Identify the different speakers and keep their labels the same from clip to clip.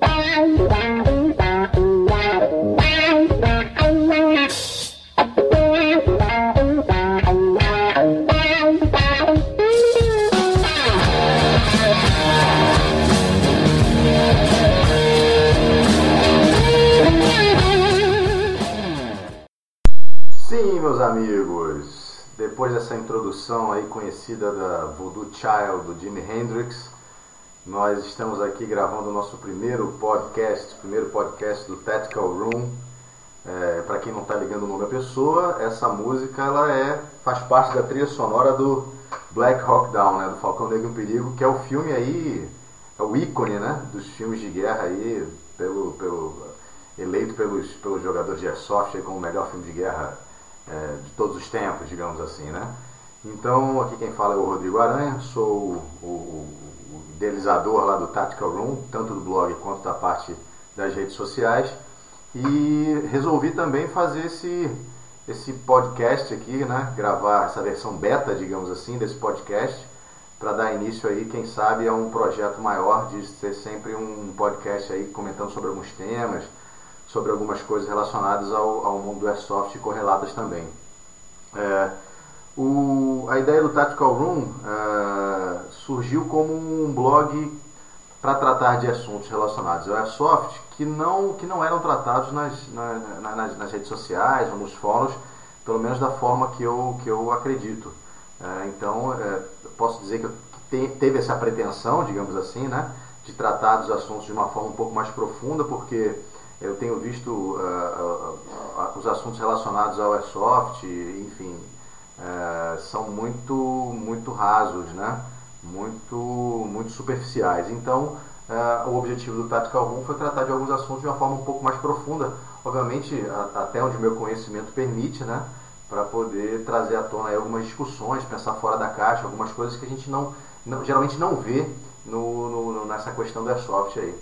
Speaker 1: Bye. Amigos, depois dessa introdução aí conhecida da Voodoo Child do Jimi Hendrix, nós estamos aqui gravando o nosso primeiro podcast, primeiro podcast do Tactical Room. É, Para quem não está ligando o nome da pessoa, essa música ela é faz parte da trilha sonora do Black Hawk Down, né, do Falcão Negro em Perigo, que é o filme aí, é o ícone, né, dos filmes de guerra aí, pelo, pelo eleito pelos, pelos jogadores de airsoft aí como o melhor filme de guerra é, de todos os tempos, digamos assim, né? Então, aqui quem fala é o Rodrigo Aranha, sou o, o, o idealizador lá do Tactical Room, tanto do blog quanto da parte das redes sociais, e resolvi também fazer esse, esse podcast aqui, né? Gravar essa versão beta, digamos assim, desse podcast, para dar início aí, quem sabe, a um projeto maior de ser sempre um podcast aí comentando sobre alguns temas, sobre algumas coisas relacionadas ao, ao mundo do Airsoft e correlatas também. É, o, a ideia do Tactical Room é, surgiu como um blog para tratar de assuntos relacionados ao Airsoft que não, que não eram tratados nas, na, nas, nas, redes sociais ou nos fóruns, pelo menos da forma que eu, que eu acredito. É, então, é, posso dizer que, te, teve essa pretensão, digamos assim, né, de tratar dos assuntos de uma forma um pouco mais profunda, porque eu tenho visto uh, uh, uh, os assuntos relacionados ao airsoft, enfim, são muito, muito rasos, né? muito, muito superficiais. Então, o objetivo do Tactical Room foi tratar de alguns assuntos de uma forma um pouco mais profunda, obviamente a, até onde o meu conhecimento permite, né? para poder trazer à tona algumas discussões, pensar fora da caixa, algumas coisas que a gente não, não geralmente não vê no, no, nessa questão do airsoft aí.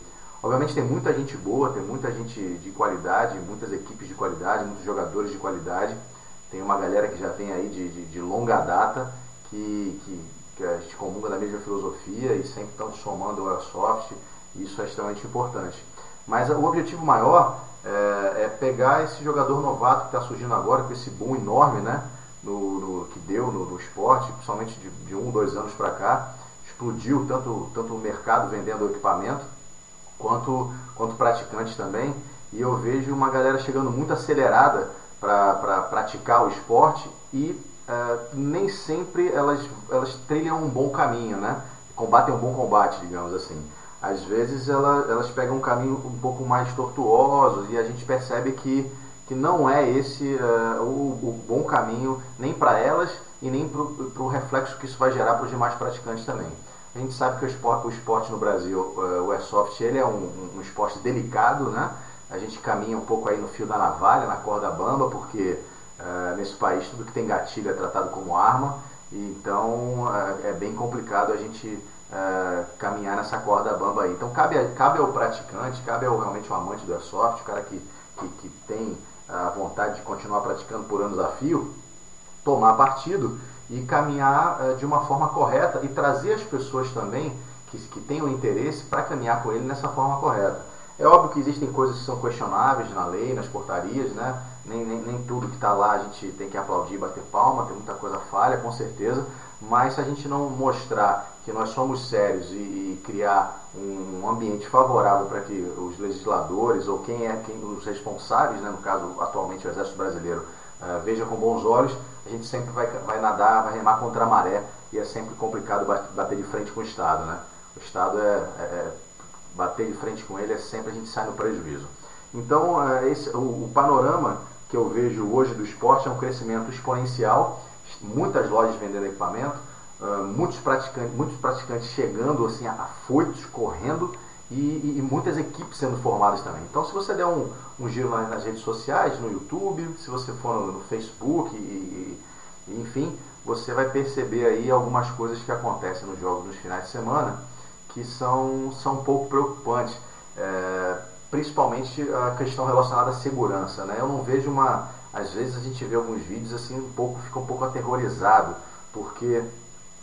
Speaker 1: Obviamente tem muita gente boa, tem muita gente de qualidade, muitas equipes de qualidade, muitos jogadores de qualidade. Tem uma galera que já tem aí de, de, de longa data, que, que, que, a gente comunga da mesma filosofia e sempre estão somando o Airsoft, e isso é extremamente importante. Mas o objetivo maior é, é pegar esse jogador novato que está surgindo agora, com esse boom enorme né, no, no que deu no, no, esporte, principalmente de, de um, dois anos para cá, explodiu tanto, tanto o mercado vendendo equipamento, quanto, quanto praticantes também. E eu vejo uma galera chegando muito acelerada para praticar o esporte e uh, nem sempre elas, elas trilham um bom caminho, né? Combatem um bom combate, digamos assim. Às vezes ela, elas pegam um caminho um pouco mais tortuoso e a gente percebe que, que não é esse uh, o, o, bom caminho nem para elas e nem para o reflexo que isso vai gerar para os demais praticantes também. A gente sabe que o esporte, o esporte no Brasil, eh, o airsoft, ele é um, um, esporte delicado, né? A gente caminha um pouco aí no fio da navalha, na corda bamba, porque uh, nesse país tudo que tem gatilho é tratado como arma, e então uh, é bem complicado a gente uh, caminhar nessa corda bamba aí. Então cabe, cabe ao praticante, cabe ao realmente ao amante do airsoft, o cara que, que, que tem a vontade de continuar praticando por anos a fio, tomar partido e caminhar uh, de uma forma correta e trazer as pessoas também que, que tenham interesse para caminhar com ele nessa forma correta. É óbvio que existem coisas que são questionáveis na lei, nas portarias, né? Nem, nem, nem tudo que está lá a gente tem que aplaudir, bater palma, tem muita coisa falha, com certeza, mas se a gente não mostrar que nós somos sérios e, e criar um, um ambiente favorável para que os legisladores ou quem é quem os responsáveis, né, no caso atualmente o Exército Brasileiro, uh, veja com bons olhos, a gente sempre vai, vai nadar, vai remar contra a maré e é sempre complicado bater de frente com o Estado. Né? O Estado é, é, é bater de frente com ele é sempre a gente sai no prejuízo. Então, é, esse, o, o, panorama que eu vejo hoje do esporte é um crescimento exponencial, muitas lojas vendendo equipamento, muitos, praticantes, muitos praticantes chegando assim, afoitos, correndo, e, e, muitas equipes sendo formadas também. Então, se você der um, um giro nas, nas, redes sociais, no YouTube, se você for no, no Facebook, e, e, enfim, você vai perceber aí algumas coisas que acontecem nos jogos nos finais de semana que são, são um pouco preocupantes. É, principalmente a questão relacionada à segurança. Né? Eu não vejo uma. Às vezes a gente vê alguns vídeos assim, um pouco, fica um pouco aterrorizado, porque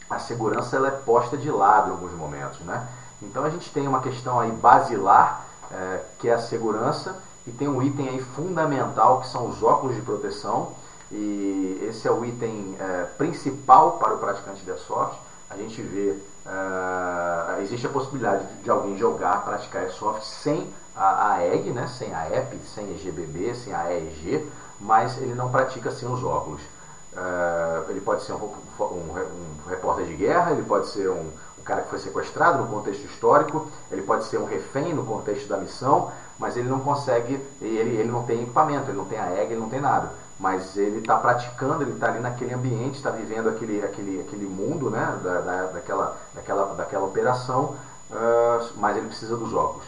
Speaker 1: a segurança ela é posta de lado em alguns momentos. Né? Então a gente tem uma questão aí basilar, é, que é a segurança, e tem um item aí fundamental que são os óculos de proteção. E esse é o item é, principal para o praticante de airsoft. A gente vê, é, existe a possibilidade de, alguém jogar, praticar airsoft sem a, a EG, né, sem a EP, sem EGBB, sem a EEG, mas ele não pratica sem os óculos. Uh, ele pode ser um, um, um, repórter de guerra, ele pode ser um, um, cara que foi sequestrado no contexto histórico, ele pode ser um refém no contexto da missão, mas ele não consegue, ele, ele não tem equipamento, ele não tem a EG, ele não tem nada. Mas ele está praticando, ele está ali naquele ambiente, está vivendo aquele, aquele, aquele mundo né, da, da, daquela, daquela, daquela operação, uh, mas ele precisa dos óculos.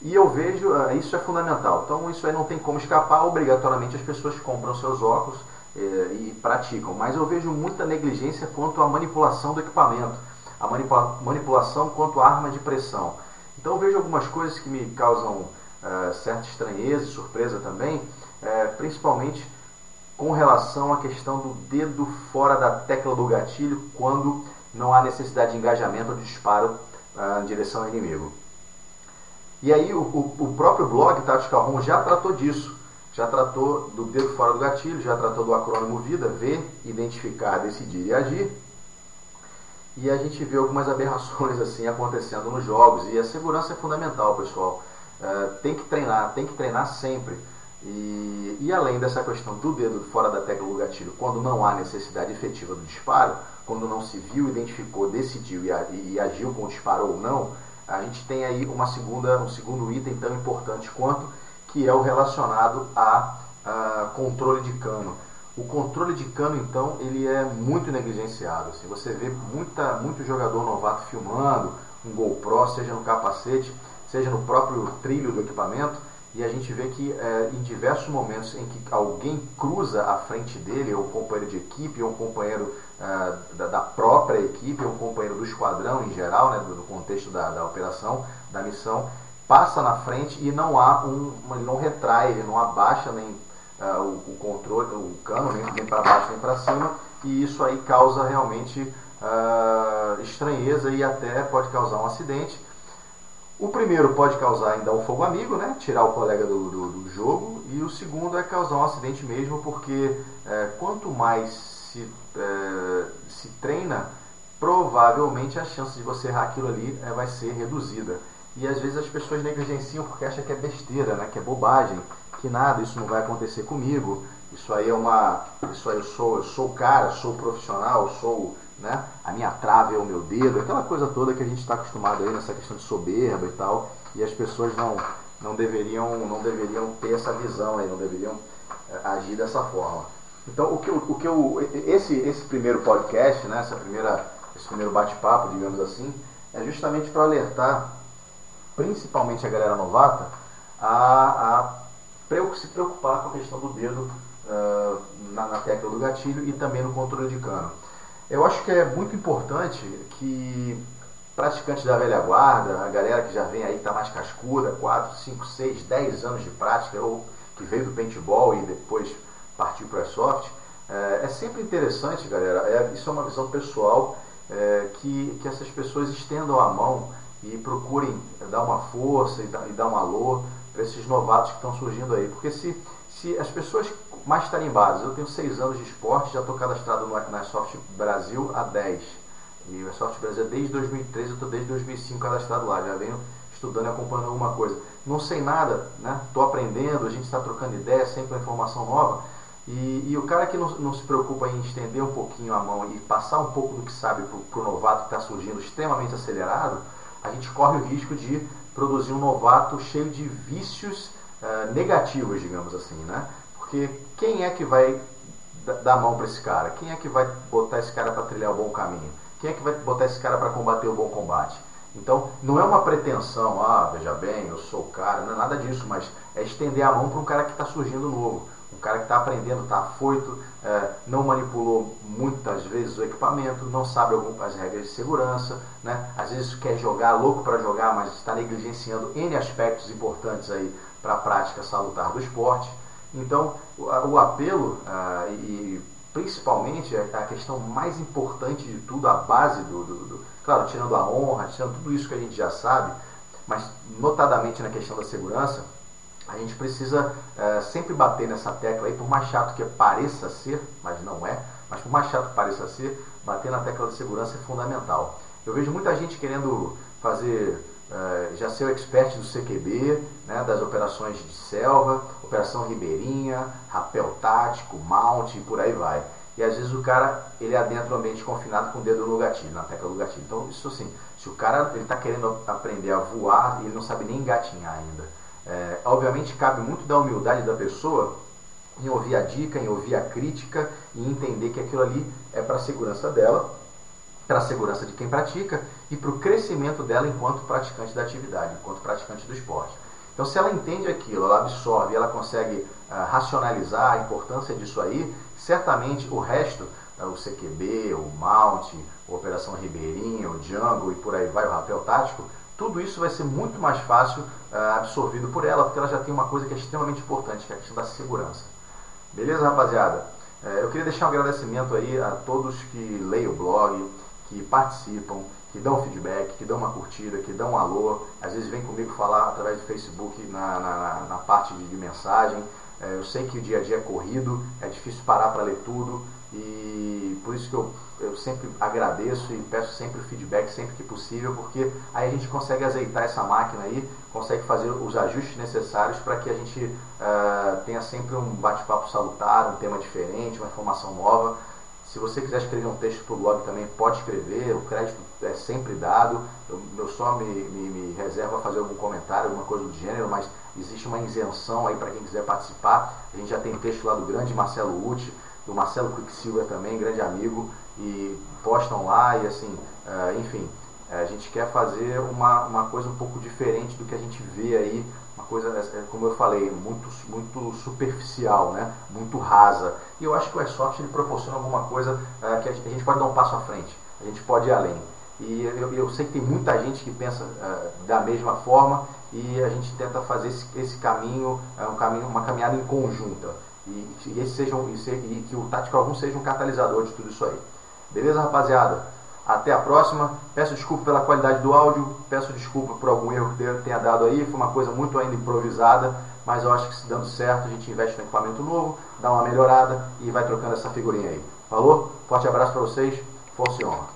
Speaker 1: E eu vejo, uh, isso é fundamental. Então isso aí não tem como escapar, obrigatoriamente as pessoas compram seus óculos eh, e praticam. Mas eu vejo muita negligência quanto à manipulação do equipamento, a manipula manipulação quanto arma de pressão. Então vejo algumas coisas que me causam uh, certa estranheza e surpresa também, uh, principalmente com relação à questão do dedo fora da tecla do gatilho quando não há necessidade de engajamento ou disparo uh, em direção ao inimigo. E aí o, o, o próprio blog Tactical Home já tratou disso. Já tratou do dedo fora do gatilho, já tratou do acrônimo VIDA, ver, identificar, decidir e agir. E a gente vê algumas aberrações assim acontecendo nos jogos. E a segurança é fundamental, pessoal. É, tem que treinar, tem que treinar sempre. E, e, além dessa questão do dedo fora da tecla do gatilho, quando não há necessidade efetiva do disparo, quando não se viu, identificou, decidiu e, e, agiu com o disparo ou não, a gente tem aí uma segunda, um segundo item tão importante quanto, que é o relacionado a, a controle de cano. O controle de cano, então, ele é muito negligenciado. Assim, você vê muita, muito jogador novato filmando, um GoPro, seja no capacete, seja no próprio trilho do equipamento, e a gente vê que é, em diversos momentos em que alguém cruza a frente dele, ou um companheiro de equipe, ou um companheiro é, da, da, própria equipe, ou um companheiro do esquadrão em geral, né, do contexto da, da, operação, da missão, passa na frente e não há um, ele não retrai, ele não abaixa nem uh, o, o, controle, o cano, nem, nem para baixo nem para cima, e isso aí causa realmente uh, estranheza e até pode causar um acidente. O primeiro pode causar ainda um fogo amigo, né? tirar o colega do, do, do jogo, e o segundo é causar um acidente mesmo, porque é, quanto mais se, é, se treina, provavelmente a chance de você errar aquilo ali é, vai ser reduzida. E às vezes as pessoas negligenciam porque acham que é besteira, né? que é bobagem, que nada, isso não vai acontecer comigo, isso aí é uma. Isso aí eu sou, eu sou o cara, sou profissional, sou né? A minha trave é o meu dedo, aquela coisa toda que a gente está acostumado aí nessa questão de soberba e tal, e as pessoas não, não deveriam não deveriam ter essa visão aí, não deveriam é, agir dessa forma. Então, o que eu, o que eu esse esse primeiro podcast, né, essa primeira esse primeiro bate-papo, digamos assim, é justamente para alertar principalmente a galera novata a, a se preocupar com a questão do dedo uh, na, na tecla do gatilho e também no controle de cano. Eu acho que é muito importante que praticantes da velha guarda, a galera que já vem aí, está mais cascuda, 4, 5, 6, 10 anos de prática, ou que veio do paintball e depois partiu para a soft, é, é, sempre interessante, galera, é, isso é uma visão pessoal, é, que, que essas pessoas estendam a mão e procurem dar uma força e dar, e dar um alô para esses novatos que estão surgindo aí. Porque se, se as pessoas mais tarimbados. Eu tenho seis anos de esporte, já estou cadastrado no, na Brasil há 10. E a Soft Brasil é desde 2013, eu estou desde 2005 cadastrado lá, já venho estudando e acompanhando alguma coisa. Não sei nada, né? Estou aprendendo, a gente está trocando ideia, sempre informação nova. E, e, o cara que não, não, se preocupa em estender um pouquinho a mão e passar um pouco do que sabe para o novato que está surgindo extremamente acelerado, a gente corre o risco de produzir um novato cheio de vícios uh, negativos, digamos assim, né? Porque quem é que vai dar a mão para esse cara? Quem é que vai botar esse cara para trilhar o bom caminho? Quem é que vai botar esse cara para combater o bom combate? Então, não é uma pretensão, ah, veja bem, eu sou o cara, não é nada disso, mas é estender a mão para um cara que está surgindo novo. Um cara que está aprendendo, está afoito, é, não manipulou muitas vezes o equipamento, não sabe as regras de segurança, né? às vezes quer jogar, louco para jogar, mas está negligenciando N aspectos importantes aí para a prática salutar do esporte. Então, o, o apelo uh, e principalmente a questão mais importante de tudo, a base do, do, do, claro, tirando a honra, tirando tudo isso que a gente já sabe, mas notadamente na questão da segurança, a gente precisa uh, sempre bater nessa tecla aí, por mais chato que pareça ser, mas não é, mas por mais chato que pareça ser, bater na tecla da segurança é fundamental. Eu vejo muita gente querendo fazer Uh, já ser o expert do CQB, né, das operações de selva, operação ribeirinha, rapel tático, mount e por aí vai. E às vezes o cara ele adentra o ambiente confinado com o dedo no gatilho, na tecla do gatilho. Então isso assim, se o cara ele está querendo aprender a voar e ele não sabe nem engatinhar ainda, é, obviamente cabe muito da humildade da pessoa em ouvir a dica, em ouvir a crítica e entender que aquilo ali é para a segurança dela para a segurança de quem pratica e para o crescimento dela enquanto praticante da atividade, enquanto praticante do esporte. Então, se ela entende aquilo, ela absorve, ela consegue uh, racionalizar a importância disso aí, certamente o resto, uh, o CQB, o Mount, a Operação Ribeirinha, o Django e por aí vai, o rapel tático, tudo isso vai ser muito mais fácil uh, absorvido por ela, porque ela já tem uma coisa que é extremamente importante, que é a questão da segurança. Beleza, rapaziada? Eh, eu queria deixar um agradecimento aí a todos que leem o blog, que participam, que dão feedback, que dão uma curtida, que dão um alô, às vezes vem comigo falar através do Facebook na, na, na parte de, de mensagem. É, eu sei que o dia a dia é corrido, é difícil parar para ler tudo e por isso que eu, eu sempre agradeço e peço sempre feedback sempre que possível, porque aí a gente consegue azeitar essa máquina aí, consegue fazer os ajustes necessários para que a gente uh, tenha sempre um bate-papo salutar, um tema diferente, uma informação nova. Se você quiser escrever um texto para o blog também, pode escrever, o crédito é sempre dado. Eu, eu só me, me, me reservo a fazer algum comentário, alguma coisa do gênero, mas existe uma isenção aí para quem quiser participar. A gente já tem texto lá do grande Marcelo Uti, do Marcelo Quicksilver também, grande amigo, e postam lá e assim, uh, enfim, a gente quer fazer uma, uma coisa um pouco diferente do que a gente vê aí uma coisa, é, como eu falei, muito, muito superficial, né? muito rasa. E eu acho que o Airsoft ele proporciona alguma coisa é, que a gente, pode dar um passo à frente, a gente pode ir além. E eu, eu sei que tem muita gente que pensa é, da mesma forma e a gente tenta fazer esse, esse caminho, um caminho, uma caminhada em conjunta. E, e, esse seja um, e, e que o Tático Algum seja um catalisador de tudo isso aí. Beleza, rapaziada? Até a próxima. Peço desculpa pela qualidade do áudio, peço desculpa por algum erro que tenha dado aí. Foi uma coisa muito ainda improvisada, mas eu acho que se dando certo, a gente investe no equipamento novo, dá uma melhorada e vai trocando essa figurinha aí. Falou? Forte abraço para vocês. Força e honra.